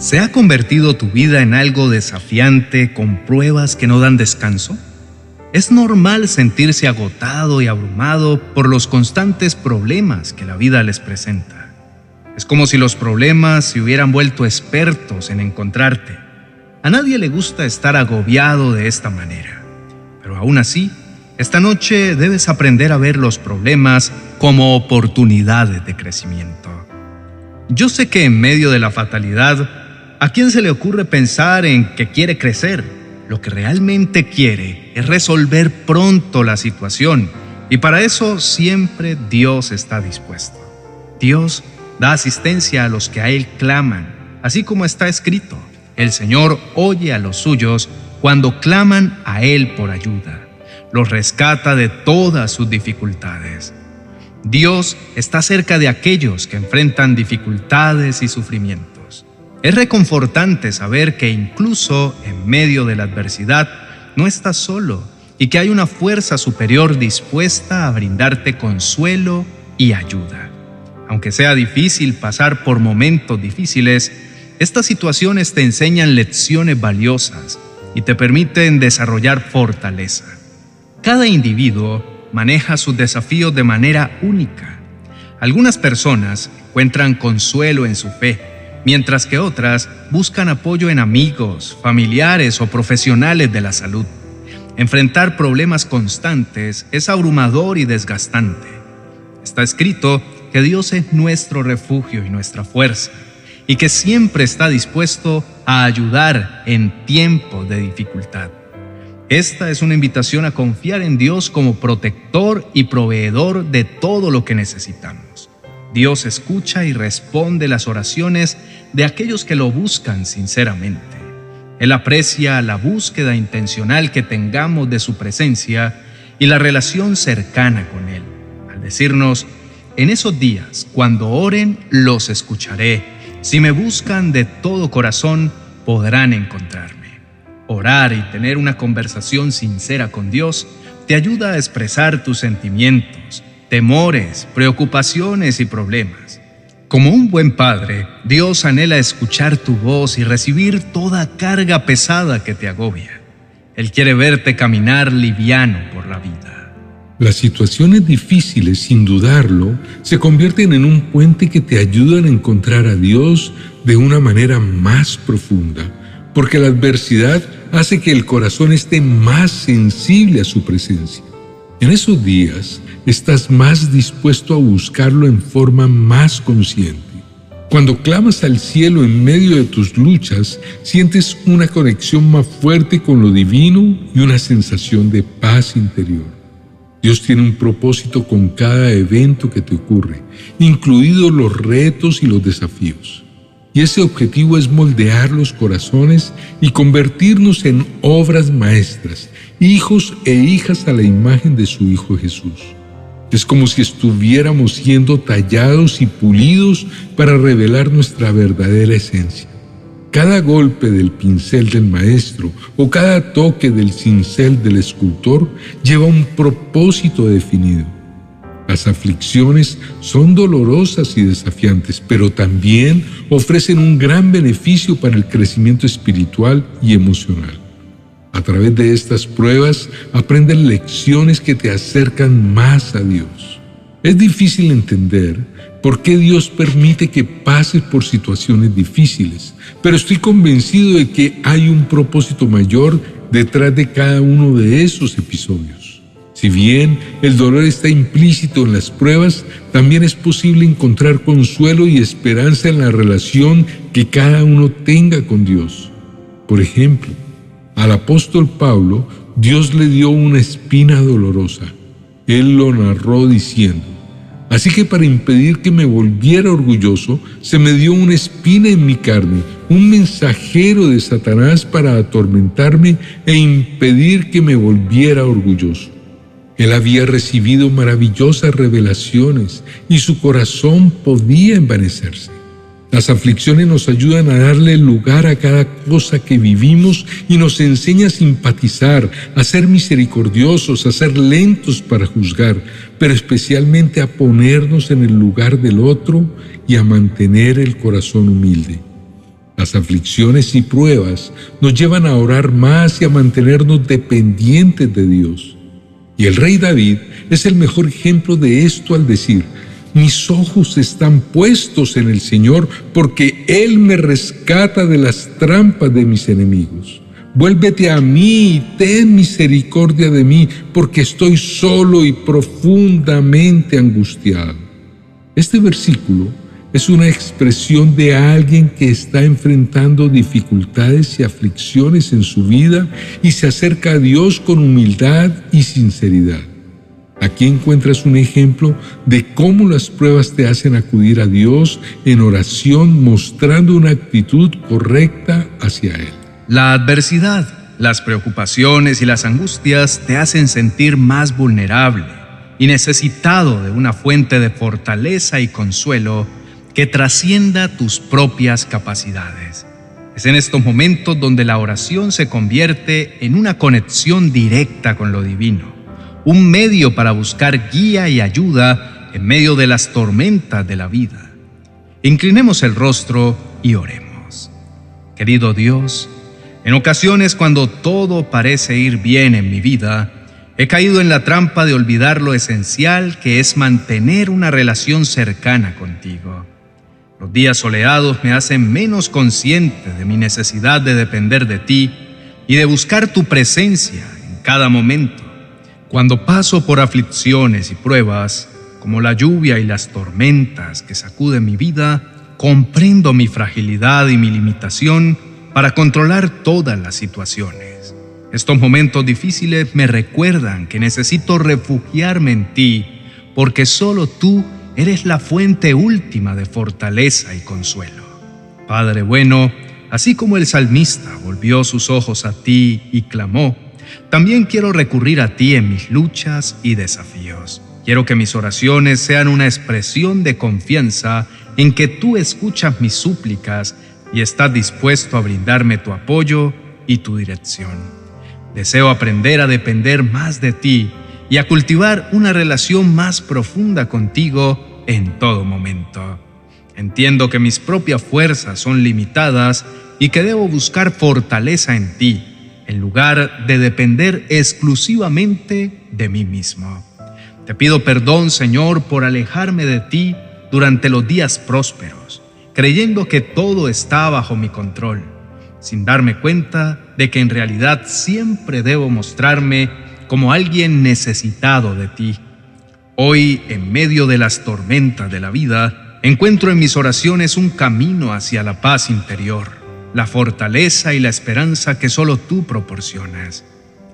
¿Se ha convertido tu vida en algo desafiante con pruebas que no dan descanso? Es normal sentirse agotado y abrumado por los constantes problemas que la vida les presenta. Es como si los problemas se hubieran vuelto expertos en encontrarte. A nadie le gusta estar agobiado de esta manera. Pero aún así, esta noche debes aprender a ver los problemas como oportunidades de crecimiento. Yo sé que en medio de la fatalidad ¿A quién se le ocurre pensar en que quiere crecer? Lo que realmente quiere es resolver pronto la situación y para eso siempre Dios está dispuesto. Dios da asistencia a los que a Él claman, así como está escrito, el Señor oye a los suyos cuando claman a Él por ayuda, los rescata de todas sus dificultades. Dios está cerca de aquellos que enfrentan dificultades y sufrimientos. Es reconfortante saber que incluso en medio de la adversidad no estás solo y que hay una fuerza superior dispuesta a brindarte consuelo y ayuda. Aunque sea difícil pasar por momentos difíciles, estas situaciones te enseñan lecciones valiosas y te permiten desarrollar fortaleza. Cada individuo maneja sus desafíos de manera única. Algunas personas encuentran consuelo en su fe, mientras que otras buscan apoyo en amigos, familiares o profesionales de la salud. Enfrentar problemas constantes es abrumador y desgastante. Está escrito que Dios es nuestro refugio y nuestra fuerza, y que siempre está dispuesto a ayudar en tiempos de dificultad. Esta es una invitación a confiar en Dios como protector y proveedor de todo lo que necesitamos. Dios escucha y responde las oraciones de aquellos que lo buscan sinceramente. Él aprecia la búsqueda intencional que tengamos de su presencia y la relación cercana con Él, al decirnos, en esos días, cuando oren, los escucharé. Si me buscan de todo corazón, podrán encontrarme. Orar y tener una conversación sincera con Dios te ayuda a expresar tus sentimientos, temores, preocupaciones y problemas. Como un buen padre, Dios anhela escuchar tu voz y recibir toda carga pesada que te agobia. Él quiere verte caminar liviano por la vida. Las situaciones difíciles, sin dudarlo, se convierten en un puente que te ayudan a encontrar a Dios de una manera más profunda, porque la adversidad hace que el corazón esté más sensible a su presencia. En esos días, estás más dispuesto a buscarlo en forma más consciente. Cuando clamas al cielo en medio de tus luchas, sientes una conexión más fuerte con lo divino y una sensación de paz interior. Dios tiene un propósito con cada evento que te ocurre, incluidos los retos y los desafíos. Y ese objetivo es moldear los corazones y convertirnos en obras maestras, hijos e hijas a la imagen de su Hijo Jesús. Es como si estuviéramos siendo tallados y pulidos para revelar nuestra verdadera esencia. Cada golpe del pincel del maestro o cada toque del cincel del escultor lleva un propósito definido. Las aflicciones son dolorosas y desafiantes, pero también ofrecen un gran beneficio para el crecimiento espiritual y emocional. A través de estas pruebas aprenden lecciones que te acercan más a Dios. Es difícil entender por qué Dios permite que pases por situaciones difíciles, pero estoy convencido de que hay un propósito mayor detrás de cada uno de esos episodios. Si bien el dolor está implícito en las pruebas, también es posible encontrar consuelo y esperanza en la relación que cada uno tenga con Dios. Por ejemplo, al apóstol Pablo, Dios le dio una espina dolorosa. Él lo narró diciendo, Así que para impedir que me volviera orgulloso, se me dio una espina en mi carne, un mensajero de Satanás para atormentarme e impedir que me volviera orgulloso. Él había recibido maravillosas revelaciones y su corazón podía envanecerse. Las aflicciones nos ayudan a darle lugar a cada cosa que vivimos y nos enseña a simpatizar, a ser misericordiosos, a ser lentos para juzgar, pero especialmente a ponernos en el lugar del otro y a mantener el corazón humilde. Las aflicciones y pruebas nos llevan a orar más y a mantenernos dependientes de Dios. Y el rey David es el mejor ejemplo de esto al decir, mis ojos están puestos en el Señor porque Él me rescata de las trampas de mis enemigos. Vuélvete a mí y ten misericordia de mí porque estoy solo y profundamente angustiado. Este versículo es una expresión de alguien que está enfrentando dificultades y aflicciones en su vida y se acerca a Dios con humildad y sinceridad. Aquí encuentras un ejemplo de cómo las pruebas te hacen acudir a Dios en oración mostrando una actitud correcta hacia Él. La adversidad, las preocupaciones y las angustias te hacen sentir más vulnerable y necesitado de una fuente de fortaleza y consuelo que trascienda tus propias capacidades. Es en estos momentos donde la oración se convierte en una conexión directa con lo divino un medio para buscar guía y ayuda en medio de las tormentas de la vida. Inclinemos el rostro y oremos. Querido Dios, en ocasiones cuando todo parece ir bien en mi vida, he caído en la trampa de olvidar lo esencial que es mantener una relación cercana contigo. Los días soleados me hacen menos consciente de mi necesidad de depender de ti y de buscar tu presencia en cada momento. Cuando paso por aflicciones y pruebas, como la lluvia y las tormentas que sacuden mi vida, comprendo mi fragilidad y mi limitación para controlar todas las situaciones. Estos momentos difíciles me recuerdan que necesito refugiarme en ti, porque solo tú eres la fuente última de fortaleza y consuelo. Padre bueno, así como el salmista volvió sus ojos a ti y clamó, también quiero recurrir a ti en mis luchas y desafíos. Quiero que mis oraciones sean una expresión de confianza en que tú escuchas mis súplicas y estás dispuesto a brindarme tu apoyo y tu dirección. Deseo aprender a depender más de ti y a cultivar una relación más profunda contigo en todo momento. Entiendo que mis propias fuerzas son limitadas y que debo buscar fortaleza en ti en lugar de depender exclusivamente de mí mismo. Te pido perdón, Señor, por alejarme de ti durante los días prósperos, creyendo que todo está bajo mi control, sin darme cuenta de que en realidad siempre debo mostrarme como alguien necesitado de ti. Hoy, en medio de las tormentas de la vida, encuentro en mis oraciones un camino hacia la paz interior la fortaleza y la esperanza que solo tú proporcionas.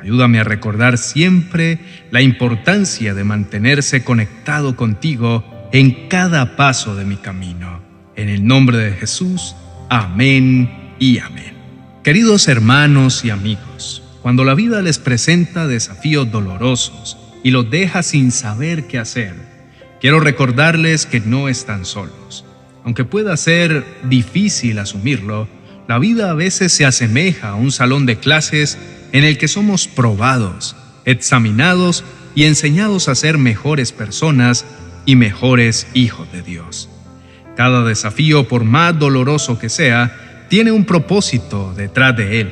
Ayúdame a recordar siempre la importancia de mantenerse conectado contigo en cada paso de mi camino. En el nombre de Jesús, amén y amén. Queridos hermanos y amigos, cuando la vida les presenta desafíos dolorosos y los deja sin saber qué hacer, quiero recordarles que no están solos. Aunque pueda ser difícil asumirlo, la vida a veces se asemeja a un salón de clases en el que somos probados, examinados y enseñados a ser mejores personas y mejores hijos de Dios. Cada desafío, por más doloroso que sea, tiene un propósito detrás de él.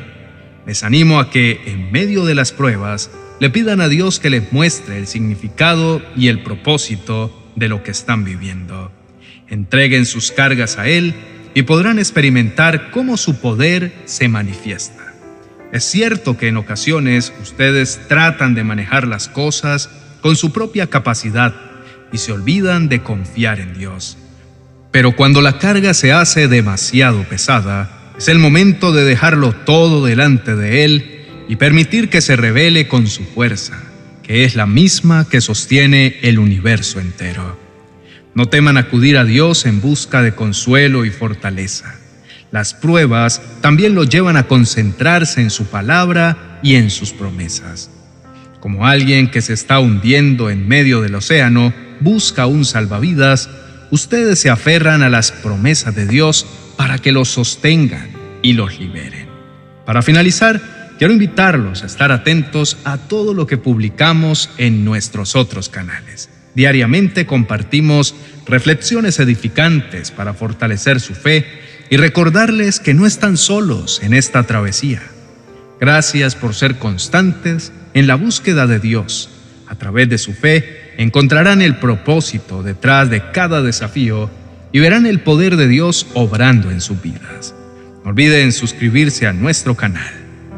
Les animo a que, en medio de las pruebas, le pidan a Dios que les muestre el significado y el propósito de lo que están viviendo. Entreguen sus cargas a Él y podrán experimentar cómo su poder se manifiesta. Es cierto que en ocasiones ustedes tratan de manejar las cosas con su propia capacidad y se olvidan de confiar en Dios. Pero cuando la carga se hace demasiado pesada, es el momento de dejarlo todo delante de Él y permitir que se revele con su fuerza, que es la misma que sostiene el universo entero. No teman acudir a Dios en busca de consuelo y fortaleza. Las pruebas también los llevan a concentrarse en su palabra y en sus promesas. Como alguien que se está hundiendo en medio del océano busca un salvavidas, ustedes se aferran a las promesas de Dios para que los sostengan y los liberen. Para finalizar, quiero invitarlos a estar atentos a todo lo que publicamos en nuestros otros canales. Diariamente compartimos reflexiones edificantes para fortalecer su fe y recordarles que no están solos en esta travesía. Gracias por ser constantes en la búsqueda de Dios. A través de su fe encontrarán el propósito detrás de cada desafío y verán el poder de Dios obrando en sus vidas. No olviden suscribirse a nuestro canal.